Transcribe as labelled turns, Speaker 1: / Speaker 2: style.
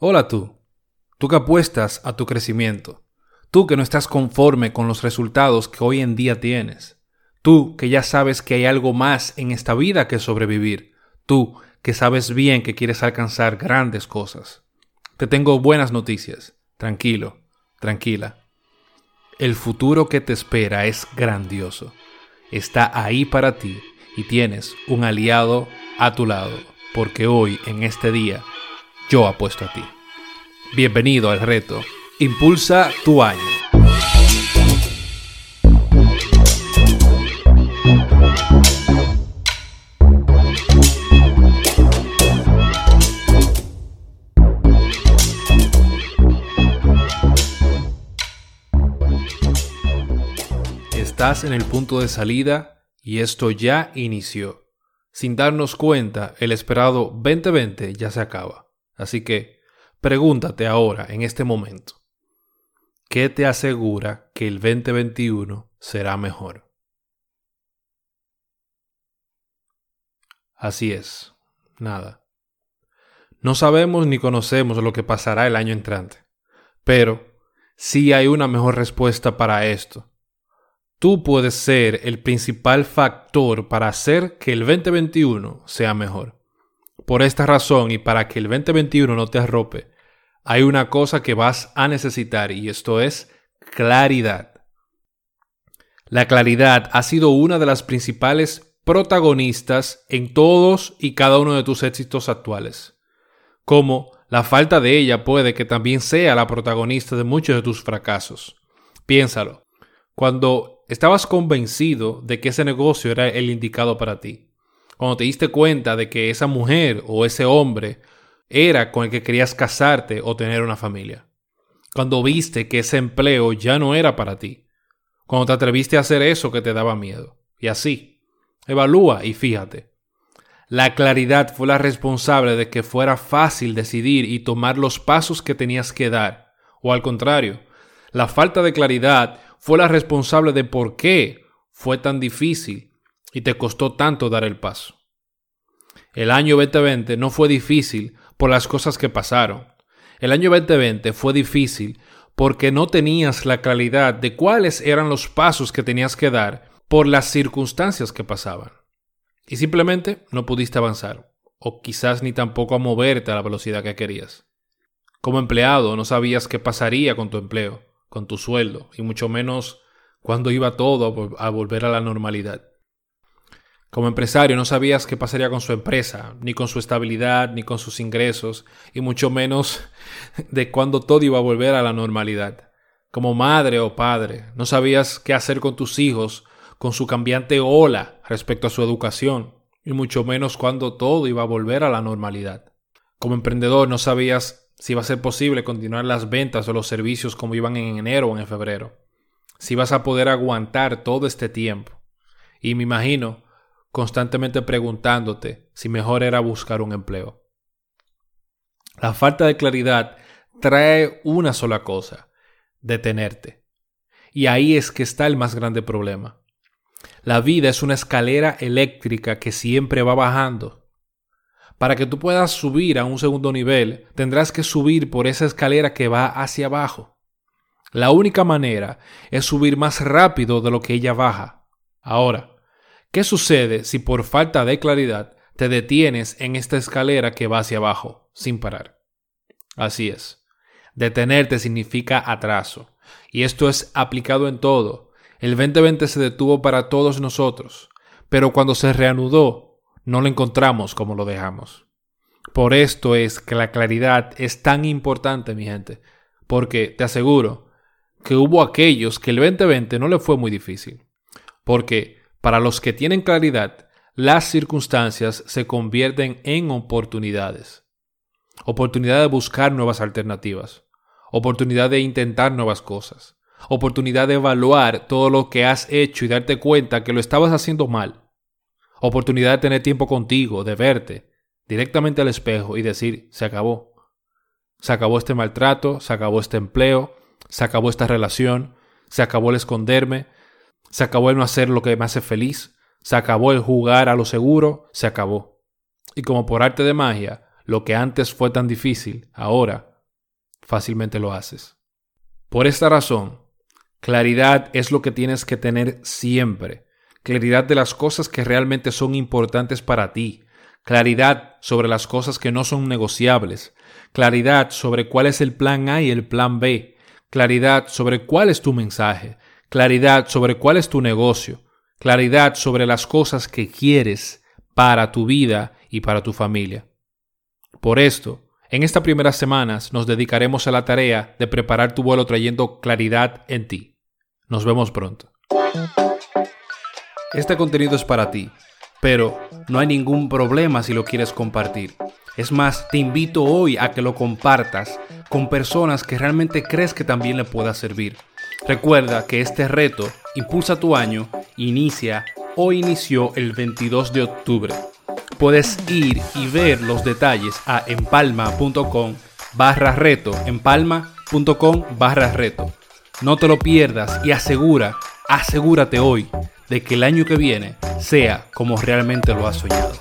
Speaker 1: Hola tú, tú que apuestas a tu crecimiento, tú que no estás conforme con los resultados que hoy en día tienes, tú que ya sabes que hay algo más en esta vida que sobrevivir, tú que sabes bien que quieres alcanzar grandes cosas. Te tengo buenas noticias, tranquilo, tranquila. El futuro que te espera es grandioso, está ahí para ti y tienes un aliado a tu lado, porque hoy, en este día, yo apuesto a ti. Bienvenido al reto. Impulsa tu año. Estás en el punto de salida y esto ya inició. Sin darnos cuenta, el esperado 2020 ya se acaba. Así que pregúntate ahora, en este momento, ¿qué te asegura que el 2021 será mejor? Así es, nada. No sabemos ni conocemos lo que pasará el año entrante, pero sí hay una mejor respuesta para esto. Tú puedes ser el principal factor para hacer que el 2021 sea mejor. Por esta razón y para que el 2021 no te arrope, hay una cosa que vas a necesitar y esto es claridad. La claridad ha sido una de las principales protagonistas en todos y cada uno de tus éxitos actuales. Como la falta de ella puede que también sea la protagonista de muchos de tus fracasos. Piénsalo. Cuando estabas convencido de que ese negocio era el indicado para ti, cuando te diste cuenta de que esa mujer o ese hombre era con el que querías casarte o tener una familia. Cuando viste que ese empleo ya no era para ti. Cuando te atreviste a hacer eso que te daba miedo. Y así. Evalúa y fíjate. La claridad fue la responsable de que fuera fácil decidir y tomar los pasos que tenías que dar. O al contrario, la falta de claridad fue la responsable de por qué fue tan difícil y te costó tanto dar el paso. El año 2020 no fue difícil por las cosas que pasaron. El año 2020 fue difícil porque no tenías la claridad de cuáles eran los pasos que tenías que dar por las circunstancias que pasaban. Y simplemente no pudiste avanzar, o quizás ni tampoco a moverte a la velocidad que querías. Como empleado no sabías qué pasaría con tu empleo, con tu sueldo, y mucho menos cuándo iba todo a volver a la normalidad. Como empresario no sabías qué pasaría con su empresa, ni con su estabilidad, ni con sus ingresos, y mucho menos de cuándo todo iba a volver a la normalidad. Como madre o padre, no sabías qué hacer con tus hijos, con su cambiante ola respecto a su educación, y mucho menos cuándo todo iba a volver a la normalidad. Como emprendedor no sabías si iba a ser posible continuar las ventas o los servicios como iban en enero o en febrero. Si ibas a poder aguantar todo este tiempo. Y me imagino constantemente preguntándote si mejor era buscar un empleo. La falta de claridad trae una sola cosa, detenerte. Y ahí es que está el más grande problema. La vida es una escalera eléctrica que siempre va bajando. Para que tú puedas subir a un segundo nivel, tendrás que subir por esa escalera que va hacia abajo. La única manera es subir más rápido de lo que ella baja. Ahora, ¿Qué sucede si por falta de claridad te detienes en esta escalera que va hacia abajo, sin parar? Así es. Detenerte significa atraso. Y esto es aplicado en todo. El 2020 se detuvo para todos nosotros, pero cuando se reanudó, no lo encontramos como lo dejamos. Por esto es que la claridad es tan importante, mi gente, porque te aseguro que hubo aquellos que el 2020 no le fue muy difícil, porque para los que tienen claridad, las circunstancias se convierten en oportunidades. Oportunidad de buscar nuevas alternativas. Oportunidad de intentar nuevas cosas. Oportunidad de evaluar todo lo que has hecho y darte cuenta que lo estabas haciendo mal. Oportunidad de tener tiempo contigo, de verte directamente al espejo y decir, se acabó. Se acabó este maltrato, se acabó este empleo, se acabó esta relación, se acabó el esconderme, se acabó el no hacer lo que me hace feliz. Se acabó el jugar a lo seguro. Se acabó. Y como por arte de magia, lo que antes fue tan difícil, ahora fácilmente lo haces. Por esta razón, claridad es lo que tienes que tener siempre. Claridad de las cosas que realmente son importantes para ti. Claridad sobre las cosas que no son negociables. Claridad sobre cuál es el plan A y el plan B. Claridad sobre cuál es tu mensaje. Claridad sobre cuál es tu negocio. Claridad sobre las cosas que quieres para tu vida y para tu familia. Por esto, en estas primeras semanas nos dedicaremos a la tarea de preparar tu vuelo trayendo claridad en ti. Nos vemos pronto. Este contenido es para ti, pero no hay ningún problema si lo quieres compartir. Es más, te invito hoy a que lo compartas con personas que realmente crees que también le pueda servir. Recuerda que este reto, Impulsa tu año, inicia o inició el 22 de octubre puedes ir y ver los detalles a empalma.com barra reto, empalma.com barra reto. No te lo pierdas y asegura, asegúrate hoy de que el año que viene sea como realmente lo has soñado.